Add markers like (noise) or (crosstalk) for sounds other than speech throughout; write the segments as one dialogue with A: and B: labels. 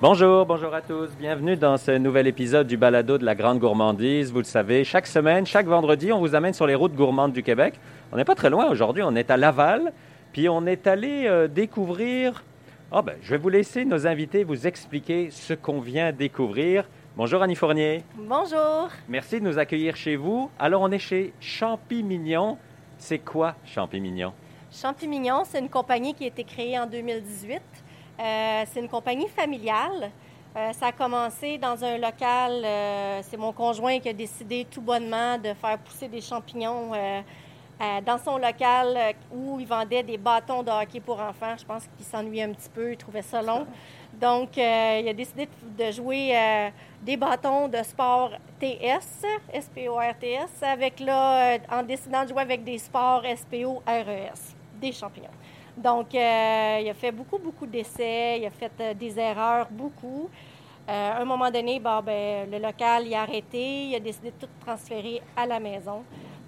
A: Bonjour, bonjour à tous. Bienvenue dans ce nouvel épisode du Balado de la Grande Gourmandise. Vous le savez, chaque semaine, chaque vendredi, on vous amène sur les routes gourmandes du Québec. On n'est pas très loin aujourd'hui, on est à Laval, puis on est allé euh, découvrir. Ah ben, je vais vous laisser nos invités vous expliquer ce qu'on vient découvrir. Bonjour Annie Fournier.
B: Bonjour.
A: Merci de nous accueillir chez vous. Alors, on est chez Champimignon. C'est quoi Champimignon?
B: Champimignon, c'est une compagnie qui a été créée en 2018. Euh, c'est une compagnie familiale. Euh, ça a commencé dans un local. euh, c'est mon conjoint qui a décidé tout bonnement de faire pousser des champignons dans son local où il vendait des bâtons de hockey pour enfants. Je pense qu'il s'ennuyait un petit peu, il trouvait ça long. Donc, il a décidé de, jouer des bâtons de sport TS, S-P-O-R-T-S, avec là, en décidant de jouer avec des sports S-P-O-R-E-S, des champignons. Donc, euh, il a fait beaucoup, beaucoup d'essais, il a fait euh, des erreurs, beaucoup. Euh, à un moment donné, ben, le local il a arrêté, il a décidé de tout transférer à la maison.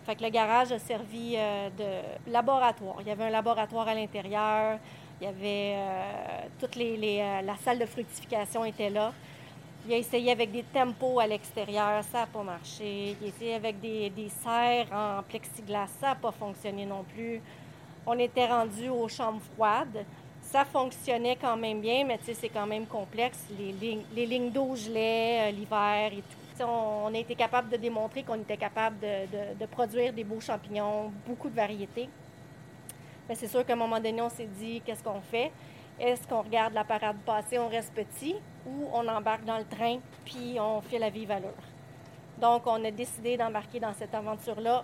B: Fait que le garage a servi de laboratoire. Il y avait un laboratoire à l'intérieur, il y avait euh, la salle de fructification était là. Il a essayé avec des tempos à l'extérieur, ça n'a pas marché. Il a essayé avec des, des serres en plexiglas, ça n'a pas fonctionné non plus. On était rendu aux chambres froides. Ça fonctionnait quand même bien, mais c'est quand même complexe. Les lignes, d'eau gelaient euh, l'hiver et tout. On, a été capable de démontrer qu'on était capable de, de- de produire des beaux champignons, beaucoup de variétés. Mais c'est sûr qu'à un moment donné, on s'est dit, qu'est-ce qu'on fait? Est-ce qu'on regarde la parade passer, on reste petit, ou on embarque dans le train, puis on fait la vive allure? Donc, on a décidé d'embarquer dans cette aventure-là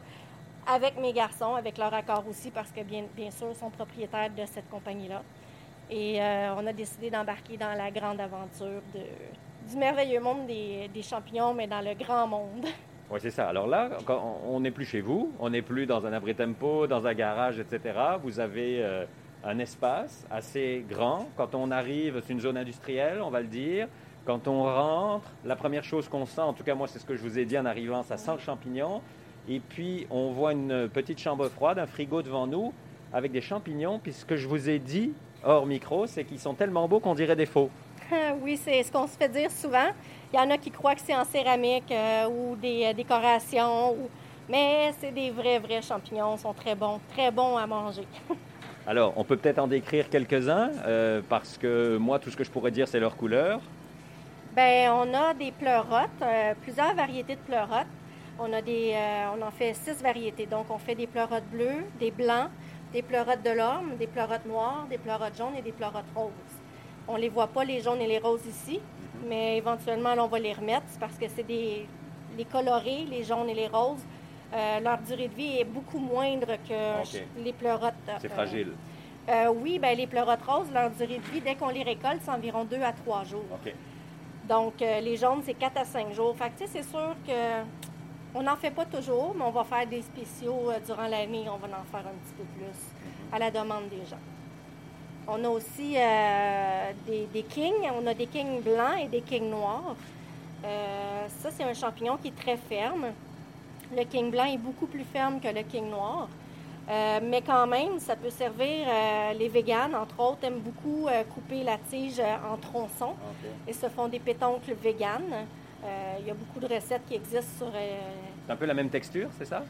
B: avec mes garçons, avec leur accord aussi, parce que bien, bien sûr, ils sont propriétaires de cette compagnie-là. Et euh, on a décidé d'embarquer dans la grande aventure de- du merveilleux monde des, des champignons, mais dans le grand monde. (laughs)
A: Oui, c'est ça. Alors là, on n'est plus chez vous, on n'est plus dans un abri tempo, dans un garage, etc. Vous avez euh, un espace assez grand. Quand on arrive, c'est une zone industrielle, on va le dire. Quand on rentre, la première chose qu'on sent, en tout cas moi c'est ce que je vous ai dit en arrivant, ça sent le champignon. Et puis on voit une petite chambre froide, un frigo devant nous avec des champignons. Puis ce que je vous ai dit hors micro, c'est qu'ils sont tellement beaux qu'on dirait des faux. (laughs)
B: oui, c'est ce qu'on se fait dire souvent. Il y en a qui croient que c'est en céramique euh, ou des euh, décorations, ou- mais c'est des vrais, vrais champignons. Ils sont très bons, très bons à manger. (laughs)
A: Alors, on peut peut-être en décrire quelques-uns, euh, parce que moi, tout ce que je pourrais dire, c'est leur couleur.
B: Ben, on a des pleurotes, plusieurs variétés de pleurotes. On a des, euh, on en fait six variétés. Donc, on fait des pleurotes bleues, des blancs, des pleurotes de l'orme, des pleurotes noires, des pleurotes jaunes et des pleurotes roses. On les voit pas les jaunes et les roses ici, mais éventuellement, là, on va les remettre parce que c'est des les colorés, les jaunes et les roses. euh, leur durée de vie est beaucoup moindre que les pleurotes.
A: C'est
B: euh,
A: fragile.
B: euh, oui, ben les pleurotes roses, leur durée de vie, dès qu'on les récolte, c'est environ deux à trois jours. Donc, les jaunes, c'est 4 à 5 jours. Fait que, tu sais, c'est sûr que on n'en fait pas toujours, mais on va faire des spéciaux euh, durant l'année. On va en faire un petit peu plus à la demande des gens. On a aussi euh, des, des kings. On a des kings blancs et des kings noirs. Euh, ça, c'est un champignon qui est très ferme. Le king blanc est beaucoup plus ferme que le king noir. Euh, mais quand même, ça peut servir. les véganes, entre autres, aiment beaucoup couper la tige en tronçons et se font des pétoncles véganes. Euh, il y a beaucoup de recettes qui existent sur. euh,
A: C'est un peu la même texture, c'est ça?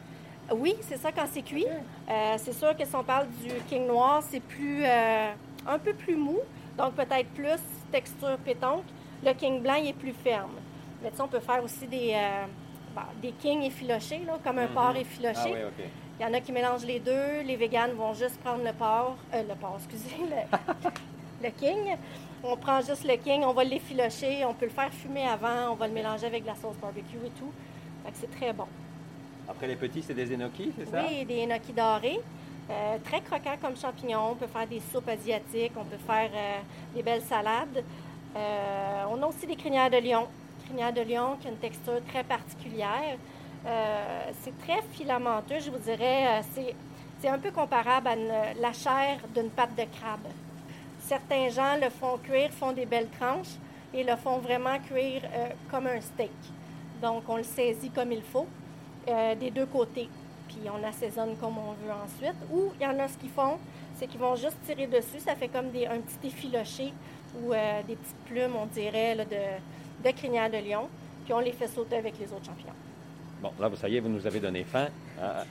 B: Oui, c'est ça quand c'est cuit. Euh, c'est sûr que si on parle du king noir, c'est plus euh, un peu plus mou, donc peut-être plus texture pétoncle. Le king blanc, il est plus ferme. Mais tu sais, on peut faire aussi des, euh, bah, des kings effilochés, là, comme un porc effiloché.
A: Ah oui, OK.
B: Il y en a qui mélangent les deux. Les véganes vont juste prendre le porc, le porc, excusez, le, (laughs) le king. On prend juste le king, on va l'effilocher, on peut le faire fumer avant, on va le mélanger avec de la sauce barbecue et tout. Fait que c'est très bon.
A: Après, les petits, c'est des enoki, c'est ça?
B: Oui, des gnocchis dorés. Euh, très croquants comme champignons. On peut faire des soupes asiatiques, on peut faire euh, des belles salades. Euh, on a aussi des crinières de lion. Crinières de lion qui a une texture très particulière. C'est très filamenteux, je vous dirais. C'est, c'est un peu comparable à une- la chair d'une pâte de crabe. Certains gens le font cuire, font des belles tranches et le font vraiment cuire euh, comme un steak. Donc, on le saisit comme il faut, euh, des deux côtés. Puis, on assaisonne comme on veut ensuite. Ou il y en a ce qu'ils font, c'est qu'ils vont juste tirer dessus. Ça fait comme des, un petit effiloché ou des petites plumes, on dirait, de, de crinière de lion. Puis on les fait sauter avec les autres champignons.
A: Bon, là, vous savez, vous nous avez donné faim.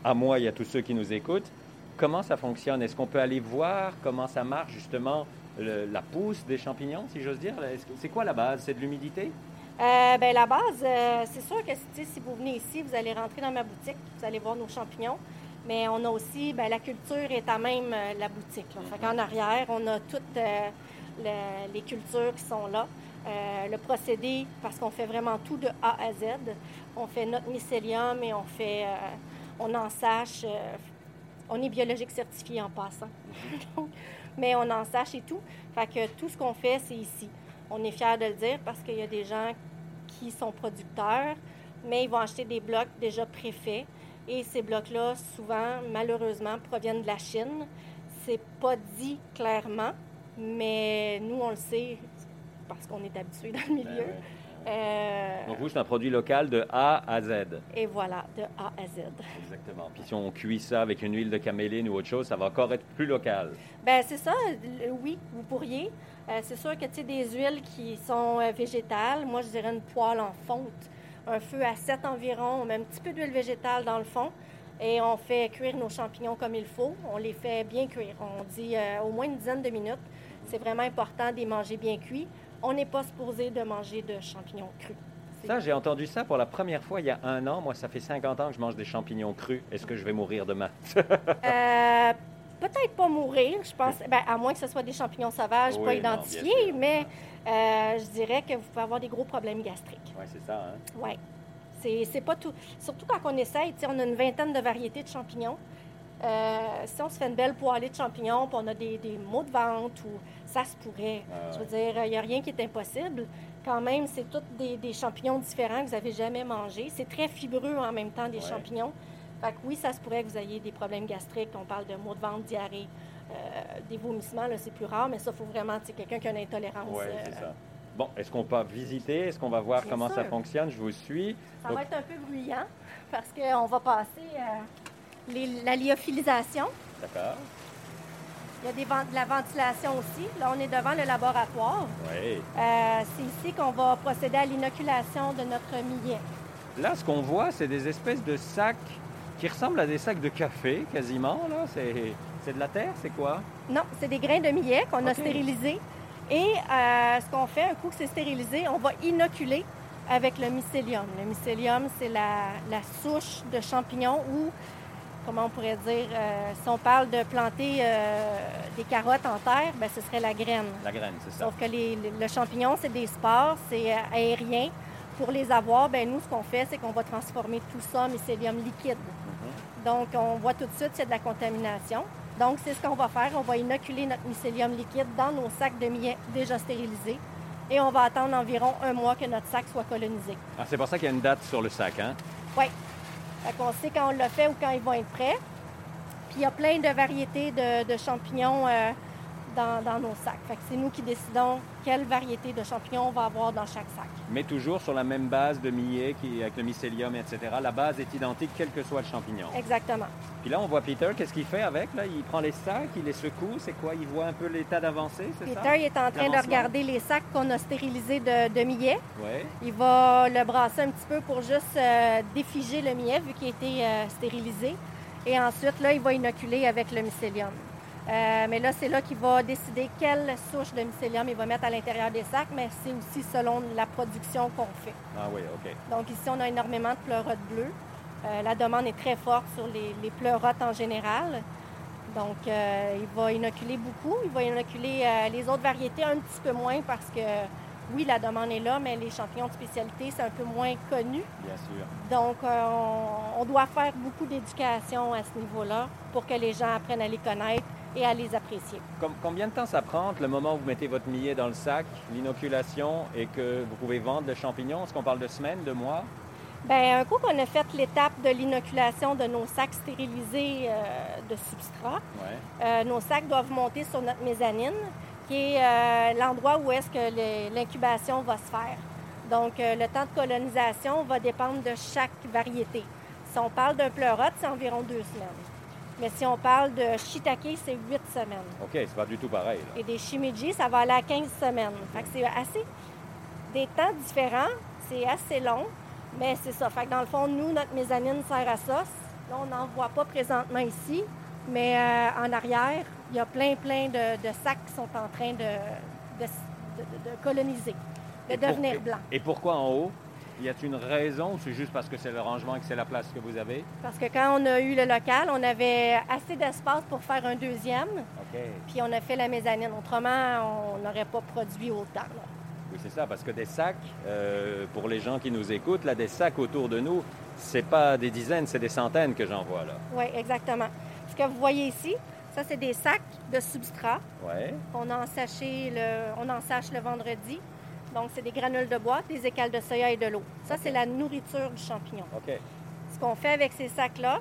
A: À, moi, il y a tous ceux qui nous écoutent. Comment ça fonctionne? Est-ce qu'on peut aller voir comment ça marche, justement, la pousse des champignons, si j'ose dire? C'est quoi la base? C'est de l'humidité?
B: Euh, ben, la base, euh, c'est sûr que si vous venez ici, vous allez rentrer dans ma boutique, vous allez voir nos champignons. Mais on a aussi, ben, la culture est à même euh, la boutique. En arrière, on a toutes les cultures qui sont là. le procédé, parce qu'on fait vraiment tout de A à Z. On fait notre mycélium et on fait, on en sache. on est biologique certifié en passant. (laughs) mais on en sache et tout. Fait que tout ce qu'on fait, c'est ici. On est fiers de le dire parce qu'il y a des gens qui sont producteurs, mais ils vont acheter des blocs déjà préfaits. Et ces blocs-là, souvent, malheureusement, proviennent de la Chine. C'est pas dit clairement, mais nous, on le sait parce qu'on est habitué dans le milieu. Ben
A: euh, Donc vous, c'est un produit local de A à Z.
B: Et voilà, de A à Z.
A: Exactement. Puis si on cuit ça avec une huile de caméline ou autre chose, ça va encore être plus local.
B: Ben c'est ça. Oui, vous pourriez. Euh, c'est sûr que tu sais, des huiles qui sont euh, végétales, moi je dirais une poêle en fonte, un feu à 7 environ, on met un petit peu d'huile végétale dans le fond et on fait cuire nos champignons comme il faut. On les fait bien cuire. On dit au moins une dizaine de minutes. C'est vraiment important de les manger bien cuits on n'est pas supposé de manger de champignons crus.
A: Ça, j'ai entendu ça pour la première fois il y a un an. Moi, ça fait 50 ans que je mange des champignons crus. Est-ce que je vais mourir demain? (laughs)
B: euh, Peut-être pas mourir, je pense, ben, à moins que ce soit des champignons sauvages pas identifiés, mais euh, je dirais que vous pouvez avoir des gros problèmes gastriques.
A: Oui, c'est ça. Hein?
B: Oui. C'est pas tout. Surtout quand on essaye, on a une vingtaine de variétés de champignons. Euh, si on se fait une belle poêlée de champignons, puis on a des, des maux de ventre ou ça se pourrait. Ah je veux dire, il n'y a rien qui est impossible. Quand même, c'est tous des, champignons différents que vous n'avez jamais mangés. C'est très fibreux en même temps, des champignons. Fait que oui, ça se pourrait que vous ayez des problèmes gastriques. On parle de maux de ventre, diarrhée, euh, des vomissements, c'est plus rare, mais ça, faut vraiment, c'est quelqu'un qui a une intolérance.
A: Oui, c'est euh, ça. Bon, est-ce qu'on peut visiter? Est-ce qu'on va voir comment ça fonctionne? Je vous suis.
B: Ça va être un peu bruyant parce qu'on va passer la lyophilisation.
A: D'accord.
B: Il y a des de la ventilation aussi. Là, on est devant le laboratoire.
A: Oui.
B: Euh, c'est ici qu'on va procéder à l'inoculation de notre millet.
A: Là, ce qu'on voit, c'est des espèces de sacs qui ressemblent à des sacs de café, quasiment. Là. C'est, de la terre, c'est quoi?
B: Non, c'est des grains de millet qu'on a stérilisés. Et euh, ce qu'on fait, un coup que c'est stérilisé, on va inoculer avec le mycélium. Le mycélium, c'est la, la souche de champignons ou comment on pourrait dire, euh, si on parle de planter euh, des carottes en terre, ben, ce serait la graine.
A: La graine, c'est ça.
B: Sauf que le champignon, c'est des spores, c'est euh, aérien. Pour les avoir, ben, nous, ce qu'on fait, c'est qu'on va transformer tout ça en mycélium liquide. Mhm. Donc, on voit tout de suite qu'il y a de la contamination. Donc, c'est ce qu'on va faire. On va inoculer notre mycélium liquide dans nos sacs de millet déjà stérilisés. Et on va attendre environ un mois que notre sac soit colonisé.
A: Ah, c'est pour ça qu'il y a une date sur le sac, hein?
B: Oui. On sait quand on l'a fait ou quand ils vont être prêts. Puis il y a plein de variétés de, champignons euh, dans, nos sacs. C'est nous qui décidons quelle variété de champignons on va avoir dans chaque sac.
A: Mais toujours sur la même base de millet qui, avec le mycélium, etc. La base est identique quel que soit le champignon.
B: Exactement.
A: Puis là, on voit Peter, qu'est-ce qu'il fait avec? Là? Il prend les sacs, il les secoue, c'est quoi? Il voit un peu l'état d'avancée, c'est
B: ça? Peter il est en train de regarder les sacs qu'on a stérilisés de, de millet. Il va le brasser un petit peu pour juste euh, défiger le millet, vu qu'il a été euh, stérilisé. Et ensuite, là, il va inoculer avec le mycélium. Euh, mais là, c'est là qu'il va décider quelle souche de mycélium il va mettre à l'intérieur des sacs, mais c'est aussi selon la production qu'on fait.
A: Ah oui, OK.
B: Donc ici, on a énormément de pleurotes bleues. Euh, la demande est très forte sur les, les pleurotes en général. Donc, euh, il va inoculer beaucoup. Il va inoculer les autres variétés un petit peu moins parce que, oui, la demande est là, mais les champignons de spécialité, c'est un peu moins connu.
A: Bien sûr.
B: Donc, on doit faire beaucoup d'éducation à ce niveau-là pour que les gens apprennent à les connaître et à les apprécier.
A: combien de temps ça prend le moment où vous mettez votre millet dans le sac, l'inoculation et que vous pouvez vendre le champignon? Est-ce qu'on parle de semaines, de mois?
B: Bien, un coup qu'on a fait l'étape de l'inoculation de nos sacs stérilisés euh, de substrat, euh, nos sacs doivent monter sur notre mezzanine, qui est euh, l'endroit où est-ce que l'incubation va se faire. Donc, le temps de colonisation va dépendre de chaque variété. Si on parle d'un pleurote, c'est environ deux semaines. Mais si on parle de shiitake, c'est 8 semaines.
A: OK, c'est pas du tout pareil. là.
B: Et des shimiji, ça va aller à 15 semaines. Fait que c'est assez des temps différents, c'est assez long, mais c'est ça. Fait que dans le fond, nous, notre mezzanine sert à ça. Là, on n'en voit pas présentement ici, mais euh, en arrière, il y a plein, plein de, de sacs qui sont en train de, de, de- de coloniser, de
A: Et pour-
B: devenir blancs.
A: Et pourquoi en haut? Y a-t-il une raison ou c'est juste parce que c'est le rangement et que c'est la place que vous avez?
B: Parce que quand on a eu le local, on avait assez d'espace pour faire un deuxième,
A: OK.
B: puis on a fait la mezzanine. Autrement, on n'aurait pas produit autant. là.
A: Oui, c'est ça, parce que des sacs, euh, pour les gens qui nous écoutent, là, des sacs autour de nous, c'est pas des dizaines, c'est des centaines que j'en vois là.
B: Oui, exactement. Ce que vous voyez ici, ça, c'est des sacs de substrat
A: Ouais.
B: qu'on a ensaché le, on ensache le vendredi. Donc, c'est des granules de bois, des écales de soya et de l'eau. Ça, c'est la nourriture du champignon.
A: OK.
B: Ce qu'on fait avec ces sacs-là,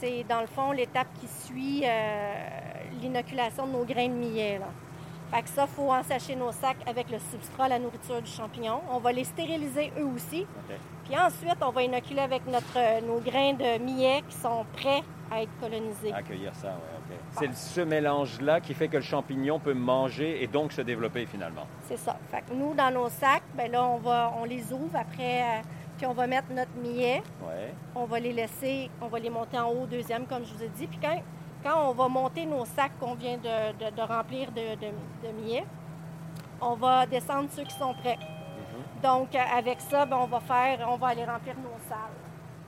B: c'est dans le fond l'étape qui suit euh, l'inoculation de nos grains de millet. Là. Fait que ça, il faut ensacher nos sacs avec le substrat, la nourriture du champignon. On va les stériliser eux aussi.
A: OK.
B: Puis ensuite, on va inoculer avec notre, euh, nos grains de millet qui sont prêts à être colonisés.
A: Accueillir ça, oui. C'est ce mélange-là qui fait que le champignon peut manger et donc se développer finalement.
B: C'est ça. Fait que nous, dans nos sacs, ben là, on, va, on les ouvre après, euh, puis on va mettre notre millet.
A: Ouais.
B: On va les laisser, on va les monter en haut au deuxième, comme je vous ai dit. Puis quand, quand on va monter nos sacs qu'on vient de, de- de remplir de, de, millet, on va descendre ceux qui sont prêts. Donc, euh, avec ça, ben, on va faire, on va aller remplir nos salles.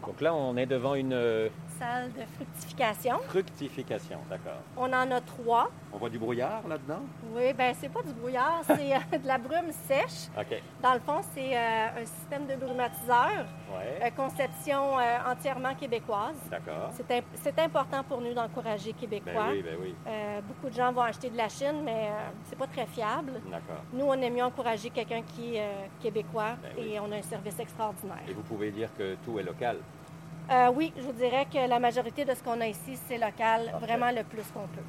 A: Donc là, on est devant une euh,
B: Salles de fructification.
A: fructification, d'accord.
B: On en a trois.
A: On voit du brouillard là-dedans?
B: Oui, ben c'est pas du brouillard, c'est euh, (laughs) de la brume sèche.
A: OK.
B: Dans le fond, c'est euh, un système de brumatiseur,
A: Ouais.
B: euh, conception euh, entièrement québécoise.
A: D'accord.
B: C'est imp- c'est important pour nous d'encourager
A: Ben
B: québécois.
A: oui, ben oui.
B: Beaucoup de gens vont acheter de la Chine, mais c'est pas très fiable.
A: D'accord.
B: Nous, on aime mieux encourager quelqu'un qui est québécois
A: Ben oui.
B: et on a un service extraordinaire.
A: Et vous pouvez dire que tout est local?
B: Euh, oui, je vous dirais que la majorité de ce qu'on a ici, c'est local, vraiment le plus qu'on peut.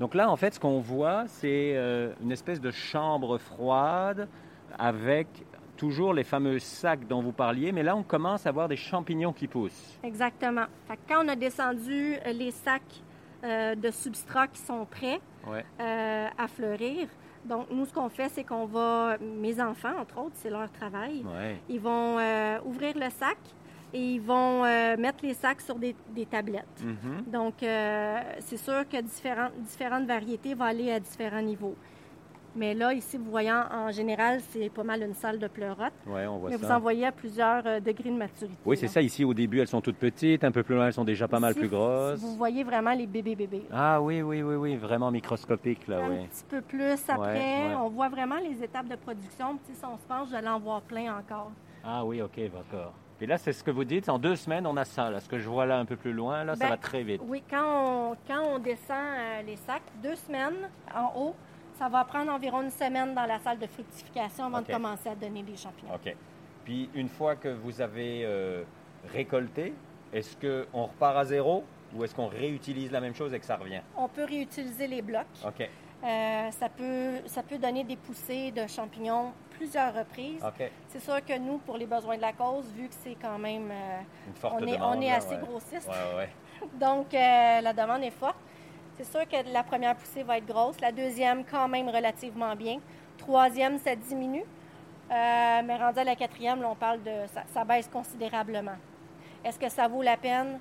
A: Donc là, en fait, ce qu'on voit, c'est euh, une espèce de chambre froide avec toujours les fameux sacs dont vous parliez, mais là, on commence à voir des champignons qui poussent.
B: Exactement. Fait que quand on a descendu euh, les sacs euh, de substrat qui sont prêts
A: Ouais.
B: à fleurir, donc nous, ce qu'on fait, c'est qu'on va, mes enfants, entre autres, c'est leur travail,
A: Ouais.
B: Ils vont ouvrir le sac et ils vont euh, mettre les sacs sur des, des tablettes.
A: Mhm.
B: Donc, euh, c'est sûr que différentes, différentes variétés vont aller à différents niveaux. Mais là, ici, vous voyez, en général, c'est pas mal une salle de pleurote.
A: Ouais, on voit
B: Mais vous
A: ça.
B: en voyez à plusieurs euh, degrés de maturité.
A: Oui, c'est ça. Ici, au début, elles sont toutes petites. Un peu plus loin, elles sont déjà pas mal plus grosses.
B: Vous voyez vraiment les bébés bébés.
A: Ah oui, oui, oui, oui. Vraiment microscopique, là,
B: Un
A: oui.
B: petit peu plus après,
A: ouais.
B: on voit vraiment les étapes de production. Puis, si on se penche, j'allais en voir plein encore.
A: Ah oui, OK, d'accord. Et là, c'est ce que vous dites. En deux semaines, on a ça. Là. Ce que je vois là un peu plus loin, là, ça
B: Ben,
A: va très vite.
B: Oui, quand on, quand on descend euh, les sacs, deux semaines en haut, ça va prendre environ une semaine dans la salle de fructification avant de commencer à donner des champignons.
A: OK. Puis, une fois que vous avez euh, récolté, est-ce qu'on repart à zéro ou est-ce qu'on réutilise la même chose et que ça revient?
B: On peut réutiliser les blocs.
A: OK.
B: Euh, ça, peut, ça peut donner des poussées de champignons plusieurs reprises.
A: OK.
B: C'est sûr que nous, pour les besoins de la cause, vu que c'est quand même... euh,
A: Une forte
B: on, est,
A: demande.
B: on est assez
A: ouais.
B: grossiste.
A: Ouais. (laughs)
B: Donc, euh, la demande est forte. C'est sûr que la première poussée va être grosse. La deuxième, quand même, relativement bien. Troisième, ça diminue. Euh, mais rendu à la quatrième, là, on parle de... Ça, ça baisse considérablement. Est-ce que ça vaut la peine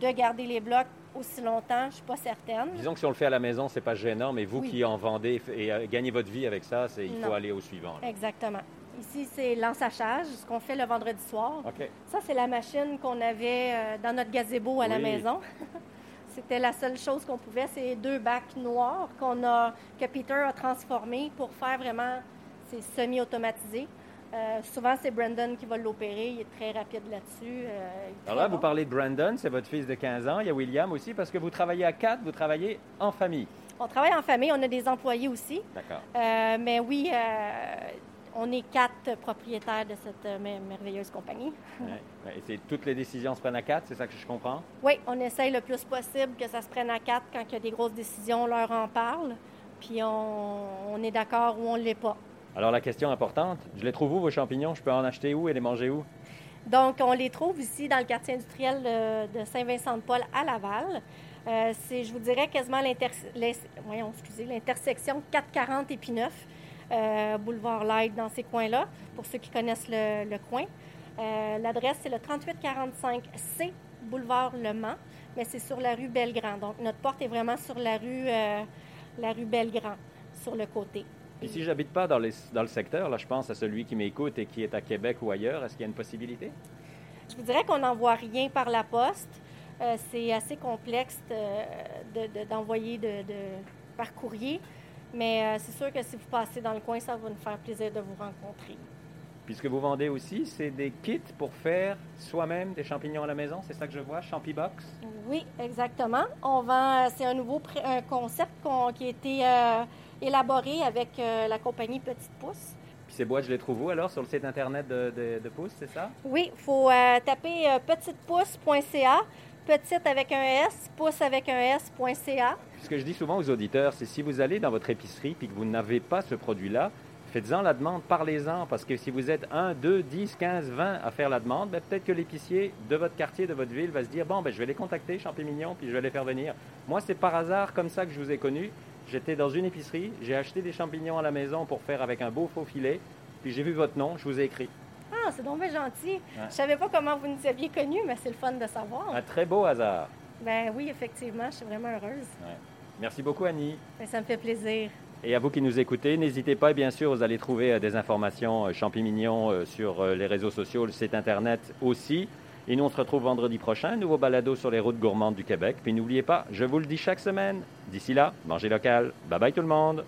B: de garder les blocs aussi longtemps? Je ne suis pas certaine.
A: Disons que si on le fait à la maison, c'est pas gênant, mais vous
B: Oui.
A: qui en vendez et euh, gagnez votre vie avec ça, c'est, il faut aller au suivant. là.
B: Exactement. Ici, c'est l'ensachage, ce qu'on fait le vendredi soir. Ça, c'est la machine qu'on avait euh, dans notre gazebo à la maison. (laughs) C'était la seule chose qu'on pouvait, c'est deux bacs noirs qu'on a, que Peter a transformés pour faire vraiment, c'est semi-automatisé. Euh, souvent, c'est Brandon qui va l'opérer. Il est très rapide là-dessus. euh,
A: Alors là, vous parlez de Brandon, c'est votre fils de 15 ans. Il y a William aussi, parce que vous travaillez à quatre, vous travaillez en famille.
B: On travaille en famille, on a des employés aussi.
A: D'accord.
B: Euh, mais oui, on est quatre propriétaires de cette mer- merveilleuse compagnie.
A: Ouais, Et c'est, toutes les décisions se prennent à quatre, c'est ça que je comprends?
B: Oui, on essaye le plus possible que ça se prenne à quatre quand il y a des grosses décisions, on leur en parle. Puis on, on est d'accord ou on ne l'est pas.
A: Alors la question importante, je les trouve où vos champignons? Je peux en acheter où et les manger où?
B: Donc, on les trouve ici dans le quartier industriel de, de Saint-Vincent-de-Paul à Laval. Euh, c'est, je vous dirais, quasiment l'intersection 440 et puis 9, euh, boulevard Light dans ces coins-là, pour ceux qui connaissent le, coin. Euh, l'adresse, c'est le 3845C, boulevard Le Mans, mais c'est sur la rue Belgrand. Donc, notre porte est vraiment sur la rue, la rue Belgrand, sur le côté.
A: Et si j'habite pas dans, dans le secteur, là, je pense à celui qui m'écoute et qui est à Québec ou ailleurs, est-ce qu'il y a une possibilité?
B: Je vous dirais qu'on n'envoie rien par la poste. Euh, c'est assez complexe d'envoyer de, par courrier, mais euh, c'est sûr que si vous passez dans le coin, ça va nous faire plaisir de vous rencontrer.
A: Puisque vous vendez aussi, c'est des kits pour faire soi-même des champignons à la maison, c'est ça que je vois, Champibox?
B: Oui, exactement. On vend, c'est un nouveau un concept qui a été euh, élaboré avec la compagnie Petite Pousse.
A: Puis ces boîtes, je les trouve où alors sur le site internet de, de, Pousse, c'est ça?
B: Oui, il faut taper petitepousse.ca petite avec un S, pouce avec un S.ca.
A: Ce que je dis souvent aux auditeurs, c'est si vous allez dans votre épicerie puis que vous n'avez pas ce produit-là, faites-en la demande, parlez-en, parce que si vous êtes 1, 2, 10, 15, 20 à faire la demande, ben, peut-être que l'épicier de votre quartier, de votre ville, va se dire, bon, ben, je vais les contacter, champignons, puis je vais les faire venir. Moi, c'est par hasard comme ça que je vous ai connu. J'étais dans une épicerie, j'ai acheté des champignons à la maison pour faire avec un beau faux filet, puis j'ai vu votre nom, je vous ai écrit.
B: Ah, c'est donc gentil. Je savais pas comment vous nous aviez connus, mais c'est le fun de savoir.
A: Un très beau hasard.
B: Ben oui, effectivement, je suis vraiment heureuse.
A: Merci beaucoup, Annie.
B: Ben, ça me fait plaisir.
A: Et à vous qui nous écoutez, n'hésitez pas, bien sûr, vous allez trouver euh, des informations euh, champignons euh, sur les réseaux sociaux, le site Internet aussi. Et nous, on se retrouve vendredi prochain, nouveau balado sur les routes gourmandes du Québec. Puis n'oubliez pas, je vous le dis chaque semaine, d'ici là, mangez local. Bye bye tout le monde.